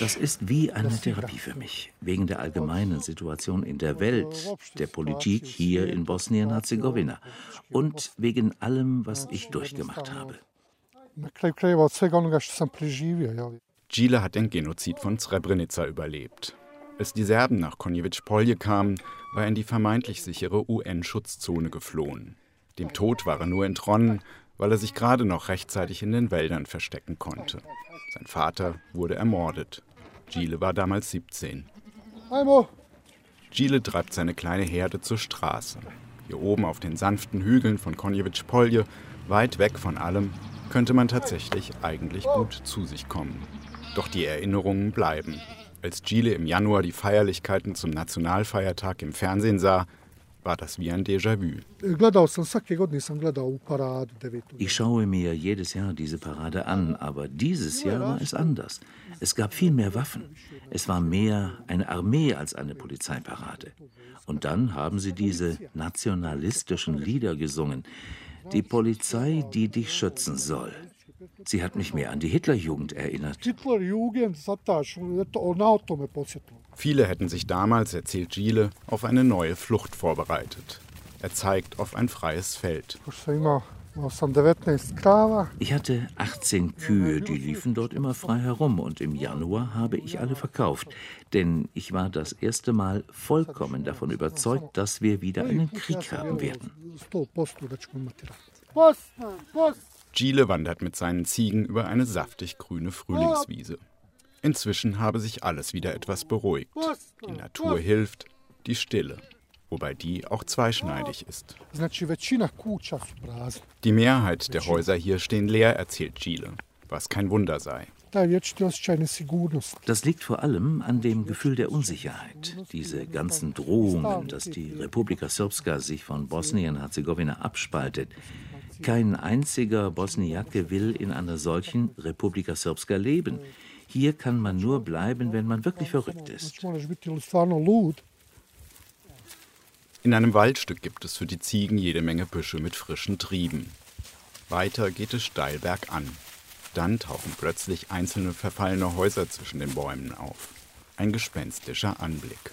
E: Das ist wie eine Therapie für mich, wegen der allgemeinen Situation in der Welt, der Politik hier in Bosnien-Herzegowina und wegen allem, was ich durchgemacht habe.
H: Gile hat den Genozid von Srebrenica überlebt. Als die Serben nach Konjevic Polje kamen, war er in die vermeintlich sichere UN-Schutzzone geflohen. Dem Tod war er nur entronnen, weil er sich gerade noch rechtzeitig in den Wäldern verstecken konnte. Sein Vater wurde ermordet. Gile war damals 17. Gile treibt seine kleine Herde zur Straße. Hier oben auf den sanften Hügeln von Konjevic Polje, weit weg von allem, könnte man tatsächlich eigentlich gut zu sich kommen. Doch die Erinnerungen bleiben. Als Gile im Januar die Feierlichkeiten zum Nationalfeiertag im Fernsehen sah, war das wie ein Déjà-vu.
E: Ich schaue mir jedes Jahr diese Parade an, aber dieses Jahr war es anders. Es gab viel mehr Waffen. Es war mehr eine Armee als eine Polizeiparade. Und dann haben sie diese nationalistischen Lieder gesungen. Die Polizei, die dich schützen soll. Sie hat mich mehr an die Hitlerjugend erinnert.
H: Viele hätten sich damals, erzählt Gile, auf eine neue Flucht vorbereitet. Er zeigt auf ein freies Feld.
E: Ich hatte 18 Kühe, die liefen dort immer frei herum und im Januar habe ich alle verkauft, denn ich war das erste Mal vollkommen davon überzeugt, dass wir wieder einen Krieg haben werden.
H: Gile wandert mit seinen Ziegen über eine saftig grüne Frühlingswiese. Inzwischen habe sich alles wieder etwas beruhigt. Die Natur hilft, die Stille, wobei die auch zweischneidig ist. Die Mehrheit der Häuser hier stehen leer, erzählt Gile, was kein Wunder sei.
E: Das liegt vor allem an dem Gefühl der Unsicherheit. Diese ganzen Drohungen, dass die Republika Srpska sich von Bosnien-Herzegowina abspaltet. Kein einziger Bosniake will in einer solchen Republika Srpska leben. Hier kann man nur bleiben, wenn man wirklich verrückt ist.
H: In einem Waldstück gibt es für die Ziegen jede Menge Büsche mit frischen Trieben. Weiter geht es steil bergan. Dann tauchen plötzlich einzelne verfallene Häuser zwischen den Bäumen auf. Ein gespenstischer Anblick.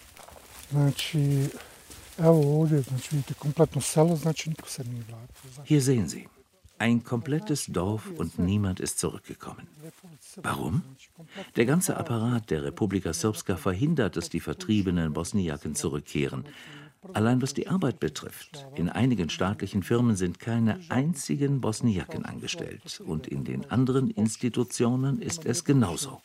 E: Hier sehen Sie, ein komplettes Dorf und niemand ist zurückgekommen. Warum? Der ganze Apparat der Republika Srpska verhindert, dass die vertriebenen Bosniaken zurückkehren. Allein was die Arbeit betrifft. In einigen staatlichen Firmen sind keine einzigen Bosniaken angestellt. Und in den anderen Institutionen ist es genauso.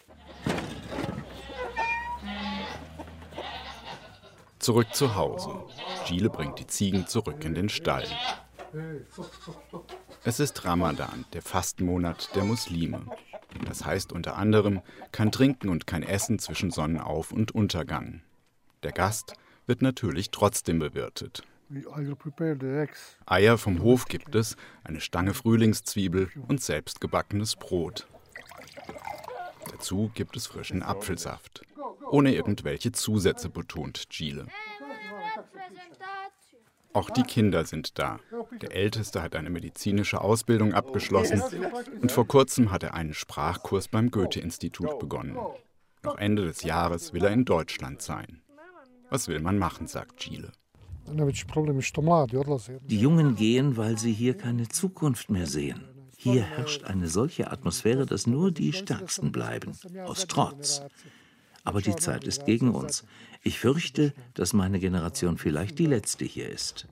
H: Zurück zu Hause. Gile bringt die Ziegen zurück in den Stall. Es ist Ramadan, der Fastenmonat der Muslime. Das heißt unter anderem kein Trinken und kein Essen zwischen Sonnenauf- und Untergang. Der Gast wird natürlich trotzdem bewirtet. Eier vom Hof gibt es, eine Stange Frühlingszwiebel und selbstgebackenes Brot. Dazu gibt es frischen Apfelsaft. Ohne irgendwelche Zusätze, betont Gile. Auch die Kinder sind da. Der Älteste hat eine medizinische Ausbildung abgeschlossen und vor kurzem hat er einen Sprachkurs beim Goethe-Institut begonnen. Noch Ende des Jahres will er in Deutschland sein. Was will man machen, sagt Gile.
E: Die Jungen gehen, weil sie hier keine Zukunft mehr sehen. Hier herrscht eine solche Atmosphäre, dass nur die Stärksten bleiben, aus Trotz. Aber die Zeit ist gegen uns. Ich fürchte, dass meine Generation vielleicht die letzte hier ist.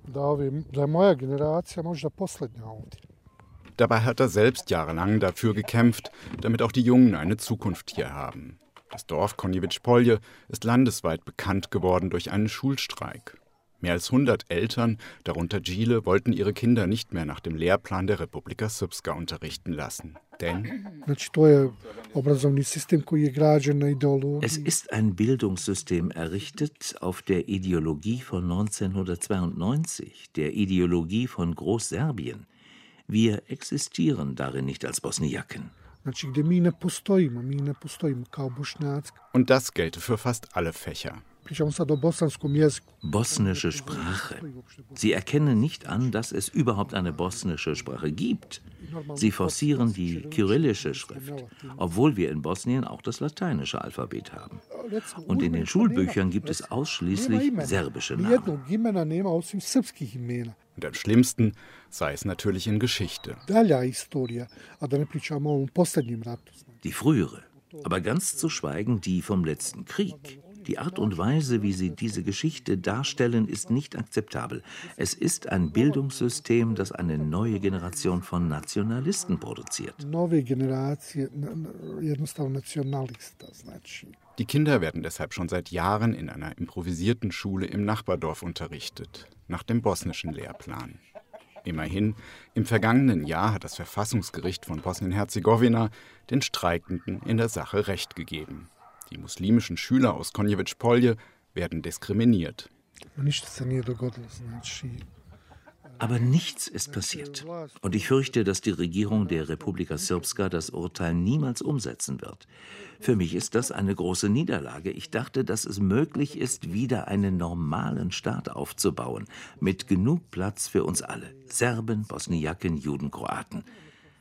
H: Dabei hat er selbst jahrelang dafür gekämpft, damit auch die Jungen eine Zukunft hier haben. Das Dorf Konjevic-Polje ist landesweit bekannt geworden durch einen Schulstreik. Mehr als 100 Eltern, darunter Gile, wollten ihre Kinder nicht mehr nach dem Lehrplan der Republika Srpska unterrichten lassen. Denn
E: es ist ein Bildungssystem errichtet auf der Ideologie von 1992, der Ideologie von Großserbien. Wir existieren darin nicht als Bosniaken.
H: Und das gelte für fast alle Fächer.
E: Bosnische Sprache. Sie erkennen nicht an, dass es überhaupt eine bosnische Sprache gibt. Sie forcieren die kyrillische Schrift, obwohl wir in Bosnien auch das lateinische Alphabet haben. Und in den Schulbüchern gibt es ausschließlich serbische Namen.
H: Und am schlimmsten sei es natürlich in Geschichte.
E: Die frühere, aber ganz zu schweigen die vom letzten Krieg. Die Art und Weise, wie sie diese Geschichte darstellen, ist nicht akzeptabel. Es ist ein Bildungssystem, das eine neue Generation von Nationalisten produziert.
H: Die Kinder werden deshalb schon seit Jahren in einer improvisierten Schule im Nachbardorf unterrichtet, nach dem bosnischen Lehrplan. Immerhin, im vergangenen Jahr hat das Verfassungsgericht von Bosnien-Herzegowina den Streikenden in der Sache Recht gegeben. Die muslimischen Schüler aus Konjevic-Polje werden diskriminiert.
E: Aber nichts ist passiert. Und ich fürchte, dass die Regierung der Republika Srpska das Urteil niemals umsetzen wird. Für mich ist das eine große Niederlage. Ich dachte, dass es möglich ist, wieder einen normalen Staat aufzubauen, mit genug Platz für uns alle. Serben, Bosniaken, Juden, Kroaten.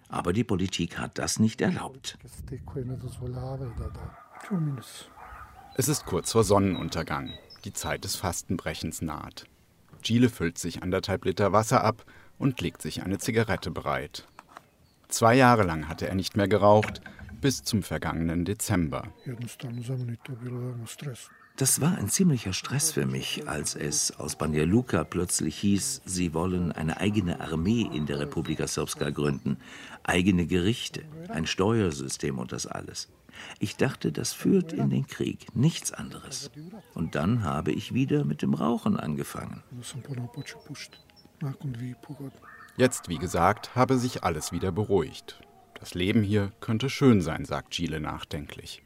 E: Aber die Politik hat das nicht erlaubt.
H: Es ist kurz vor Sonnenuntergang. Die Zeit des Fastenbrechens naht. Gile füllt sich anderthalb Liter Wasser ab und legt sich eine Zigarette bereit. Zwei Jahre lang hatte er nicht mehr geraucht, bis zum vergangenen Dezember.
E: Das war ein ziemlicher Stress für mich, als es aus Banja Luka plötzlich hieß, sie wollen eine eigene Armee in der Republika Srpska gründen, eigene Gerichte, ein Steuersystem und das alles. Ich dachte, das führt in den Krieg, nichts anderes. Und dann habe ich wieder mit dem Rauchen angefangen.
H: Jetzt, wie gesagt, habe sich alles wieder beruhigt. Das Leben hier könnte schön sein, sagt Gile nachdenklich.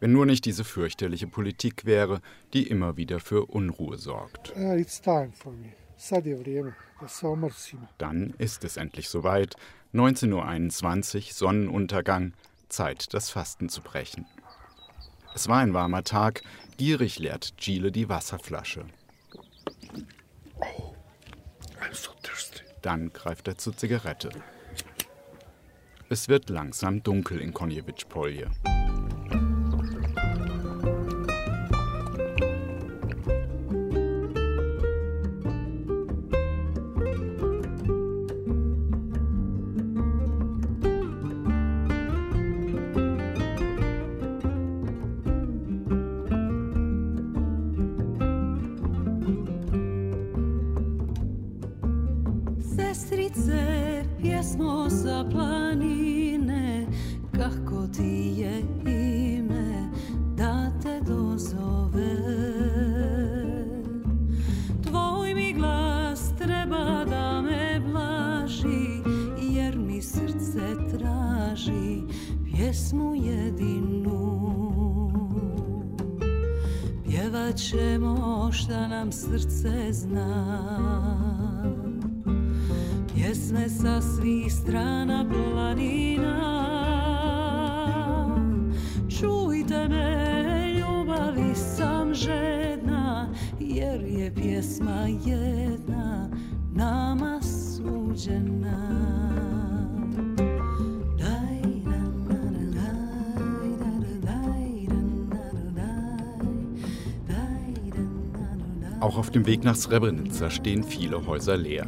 H: Wenn nur nicht diese fürchterliche Politik wäre, die immer wieder für Unruhe sorgt. Dann ist es endlich soweit. 19.21 Uhr, Sonnenuntergang, Zeit, das Fasten zu brechen. Es war ein warmer Tag, gierig leert Gile die Wasserflasche. Dann greift er zur Zigarette. Es wird langsam dunkel in Konjevic-Polje.
Q: ćemo
H: Auch auf dem Weg nach Srebrenica stehen viele Häuser leer.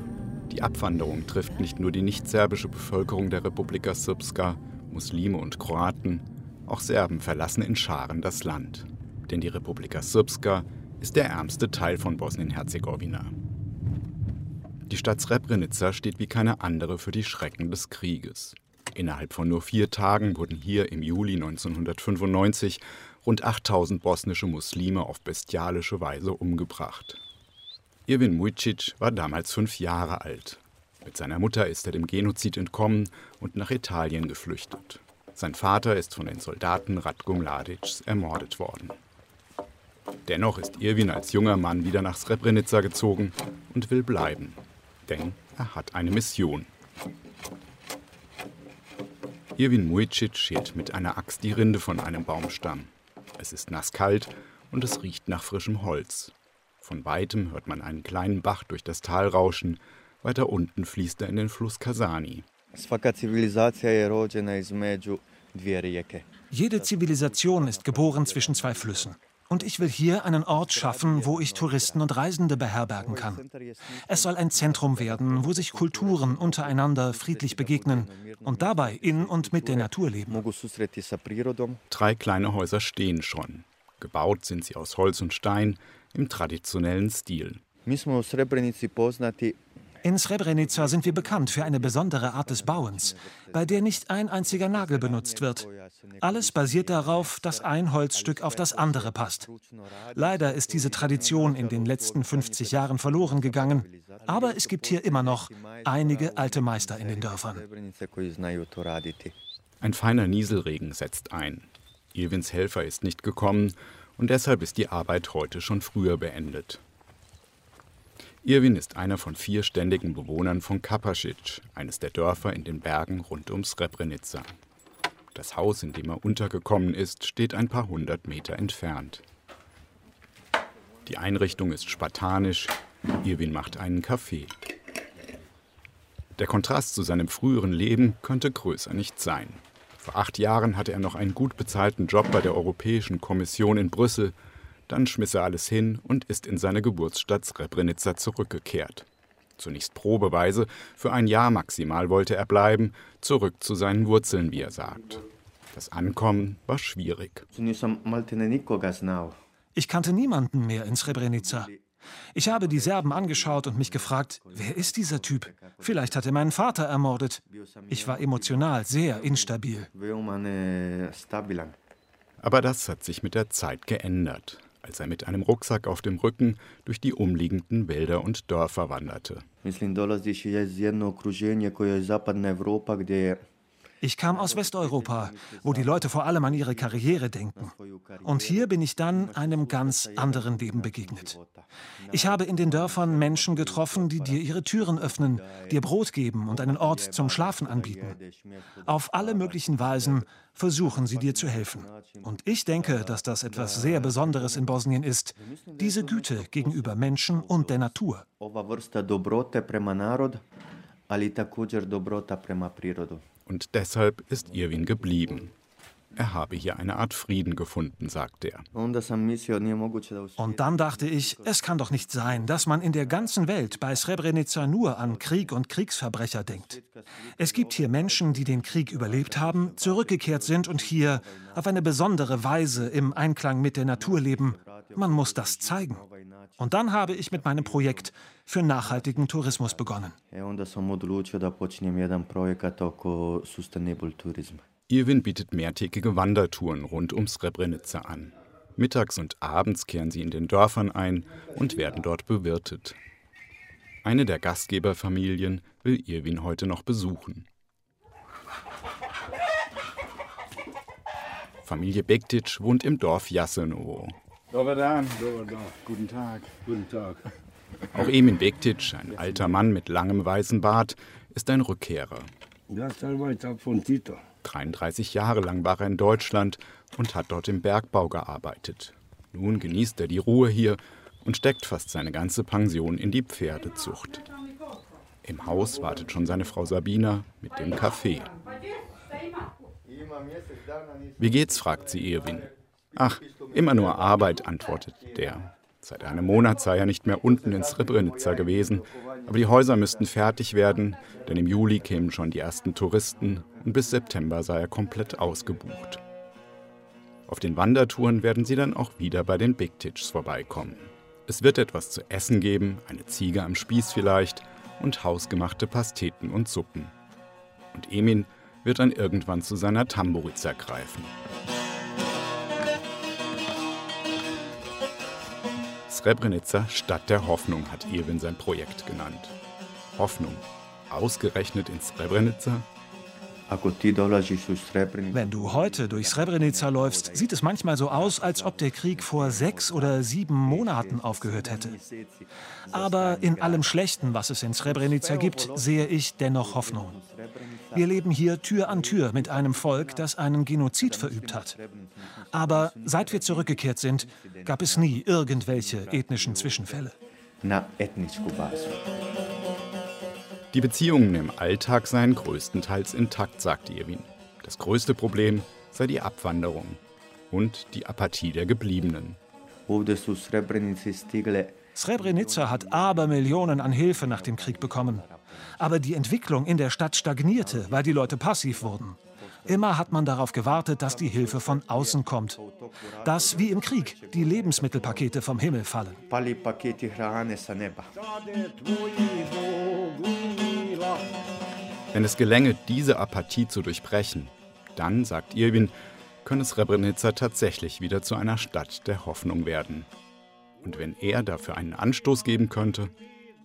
H: Die Abwanderung trifft nicht nur die nicht-serbische Bevölkerung der Republika Srpska, Muslime und Kroaten, auch Serben verlassen in Scharen das Land. Denn die Republika Srpska ist der ärmste Teil von Bosnien-Herzegowina. Die Stadt Srebrenica steht wie keine andere für die Schrecken des Krieges. Innerhalb von nur vier Tagen wurden hier im Juli 1995 rund 8000 bosnische Muslime auf bestialische Weise umgebracht. Irwin Mujcic war damals fünf Jahre alt. Mit seiner Mutter ist er dem Genozid entkommen und nach Italien geflüchtet. Sein Vater ist von den Soldaten Ratko Mladics ermordet worden. Dennoch ist Irwin als junger Mann wieder nach Srebrenica gezogen und will bleiben. Denn er hat eine Mission. Irwin Mujcic schält mit einer Axt die Rinde von einem Baumstamm. Es ist nasskalt und es riecht nach frischem Holz. Von weitem hört man einen kleinen Bach durch das Tal rauschen. Weiter unten fließt er in den Fluss Kasani.
R: Jede Zivilisation ist geboren zwischen zwei Flüssen. Und ich will hier einen Ort schaffen, wo ich Touristen und Reisende beherbergen kann. Es soll ein Zentrum werden, wo sich Kulturen untereinander friedlich begegnen und dabei in und mit der Natur leben.
H: Drei kleine Häuser stehen schon. Gebaut sind sie aus Holz und Stein im traditionellen Stil.
R: In Srebrenica sind wir bekannt für eine besondere Art des Bauens, bei der nicht ein einziger Nagel benutzt wird. Alles basiert darauf, dass ein Holzstück auf das andere passt. Leider ist diese Tradition in den letzten 50 Jahren verloren gegangen, aber es gibt hier immer noch einige alte Meister in den Dörfern.
H: Ein feiner Nieselregen setzt ein. Irwins Helfer ist nicht gekommen und deshalb ist die Arbeit heute schon früher beendet. Irwin ist einer von vier ständigen Bewohnern von Kapasic, eines der Dörfer in den Bergen rund um Srebrenica. Das Haus, in dem er untergekommen ist, steht ein paar hundert Meter entfernt. Die Einrichtung ist spartanisch. Irwin macht einen Kaffee. Der Kontrast zu seinem früheren Leben könnte größer nicht sein. Vor acht Jahren hatte er noch einen gut bezahlten Job bei der Europäischen Kommission in Brüssel dann schmiss er alles hin und ist in seine Geburtsstadt Srebrenica zurückgekehrt. Zunächst probeweise, für ein Jahr maximal wollte er bleiben, zurück zu seinen Wurzeln, wie er sagt. Das Ankommen war schwierig.
R: Ich kannte niemanden mehr in Srebrenica. Ich habe die Serben angeschaut und mich gefragt, wer ist dieser Typ? Vielleicht hat er meinen Vater ermordet. Ich war emotional sehr instabil.
H: Aber das hat sich mit der Zeit geändert als er mit einem Rucksack auf dem Rücken durch die umliegenden Wälder und Dörfer wanderte.
R: Ich kam aus Westeuropa, wo die Leute vor allem an ihre Karriere denken. Und hier bin ich dann einem ganz anderen Leben begegnet. Ich habe in den Dörfern Menschen getroffen, die dir ihre Türen öffnen, dir Brot geben und einen Ort zum Schlafen anbieten. Auf alle möglichen Weisen versuchen sie dir zu helfen. Und ich denke, dass das etwas sehr Besonderes in Bosnien ist, diese Güte gegenüber Menschen und der Natur.
H: Und deshalb ist Irwin geblieben. Er habe hier eine Art Frieden gefunden, sagt er.
R: Und dann dachte ich, es kann doch nicht sein, dass man in der ganzen Welt bei Srebrenica nur an Krieg und Kriegsverbrecher denkt. Es gibt hier Menschen, die den Krieg überlebt haben, zurückgekehrt sind und hier auf eine besondere Weise im Einklang mit der Natur leben. Man muss das zeigen. Und dann habe ich mit meinem Projekt für nachhaltigen Tourismus begonnen.
H: Irwin bietet mehrtägige Wandertouren rund um Srebrenica an. Mittags und abends kehren sie in den Dörfern ein und werden dort bewirtet. Eine der Gastgeberfamilien will Irwin heute noch besuchen. Familie Bektic wohnt im Dorf Jasenovo. Guten Tag. Guten Tag. Auch Emin Bektic, ein alter Mann mit langem weißen Bart, ist ein Rückkehrer. 33 Jahre lang war er in Deutschland und hat dort im Bergbau gearbeitet. Nun genießt er die Ruhe hier und steckt fast seine ganze Pension in die Pferdezucht. Im Haus wartet schon seine Frau Sabina mit dem Kaffee. Wie geht's? fragt sie Irwin. Ach, immer nur Arbeit, antwortet der. Seit einem Monat sei er nicht mehr unten in Srebrenica gewesen, aber die Häuser müssten fertig werden, denn im Juli kämen schon die ersten Touristen und bis September sei er komplett ausgebucht. Auf den Wandertouren werden sie dann auch wieder bei den Big Titchs vorbeikommen. Es wird etwas zu essen geben, eine Ziege am Spieß vielleicht und hausgemachte Pasteten und Suppen. Und Emin wird dann irgendwann zu seiner Tamburica greifen. Srebrenica Stadt der Hoffnung hat Irwin sein Projekt genannt. Hoffnung. Ausgerechnet in Srebrenica?
R: Wenn du heute durch Srebrenica läufst, sieht es manchmal so aus, als ob der Krieg vor sechs oder sieben Monaten aufgehört hätte. Aber in allem Schlechten, was es in Srebrenica gibt, sehe ich dennoch Hoffnung. Wir leben hier Tür an Tür mit einem Volk, das einen Genozid verübt hat. Aber seit wir zurückgekehrt sind, gab es nie irgendwelche ethnischen Zwischenfälle.
H: Die Beziehungen im Alltag seien größtenteils intakt, sagte Irwin. Das größte Problem sei die Abwanderung und die Apathie der Gebliebenen.
R: Srebrenica hat Abermillionen an Hilfe nach dem Krieg bekommen. Aber die Entwicklung in der Stadt stagnierte, weil die Leute passiv wurden. Immer hat man darauf gewartet, dass die Hilfe von außen kommt. Dass, wie im Krieg, die Lebensmittelpakete vom Himmel fallen.
H: Wenn es gelänge, diese Apathie zu durchbrechen, dann, sagt Irwin, könne Srebrenica tatsächlich wieder zu einer Stadt der Hoffnung werden. Und wenn er dafür einen Anstoß geben könnte,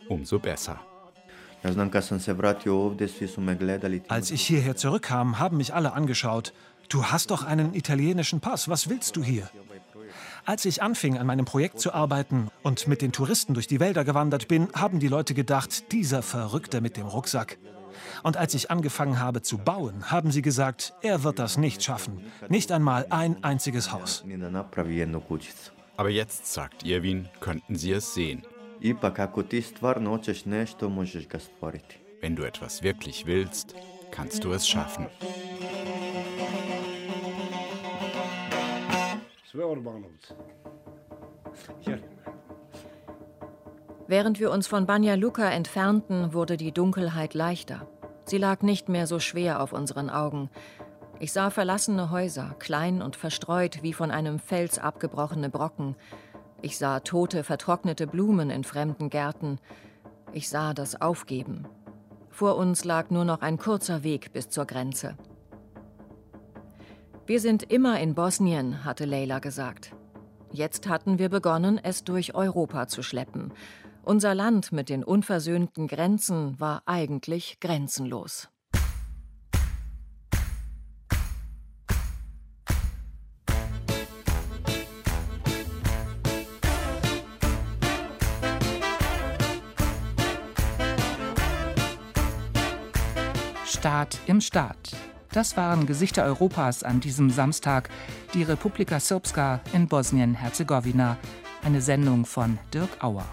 H: umso besser.
R: Als ich hierher zurückkam, haben mich alle angeschaut. Du hast doch einen italienischen Pass, was willst du hier? Als ich anfing, an meinem Projekt zu arbeiten und mit den Touristen durch die Wälder gewandert bin, haben die Leute gedacht, dieser Verrückte mit dem Rucksack. Und als ich angefangen habe zu bauen, haben sie gesagt, er wird das nicht schaffen. Nicht einmal ein einziges Haus.
H: Aber jetzt, sagt Irwin, könnten sie es sehen. Wenn du etwas wirklich willst, kannst du es schaffen.
L: Während wir uns von Banja Luka entfernten, wurde die Dunkelheit leichter. Sie lag nicht mehr so schwer auf unseren Augen. Ich sah verlassene Häuser, klein und verstreut wie von einem Fels abgebrochene Brocken. Ich sah tote, vertrocknete Blumen in fremden Gärten. Ich sah das Aufgeben. Vor uns lag nur noch ein kurzer Weg bis zur Grenze. Wir sind immer in Bosnien, hatte Leila gesagt. Jetzt hatten wir begonnen, es durch Europa zu schleppen. Unser Land mit den unversöhnten Grenzen war eigentlich grenzenlos.
F: Staat im Staat. Das waren Gesichter Europas an diesem Samstag, die Republika Srpska in Bosnien-Herzegowina, eine Sendung von Dirk Auer.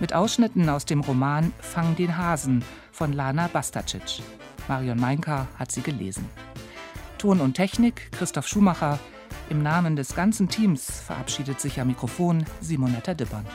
F: Mit Ausschnitten aus dem Roman Fang den Hasen von Lana Bastacic. Marion Meinka hat sie gelesen. Ton und Technik Christoph Schumacher. Im Namen des ganzen Teams verabschiedet sich am Mikrofon Simonetta Dippern.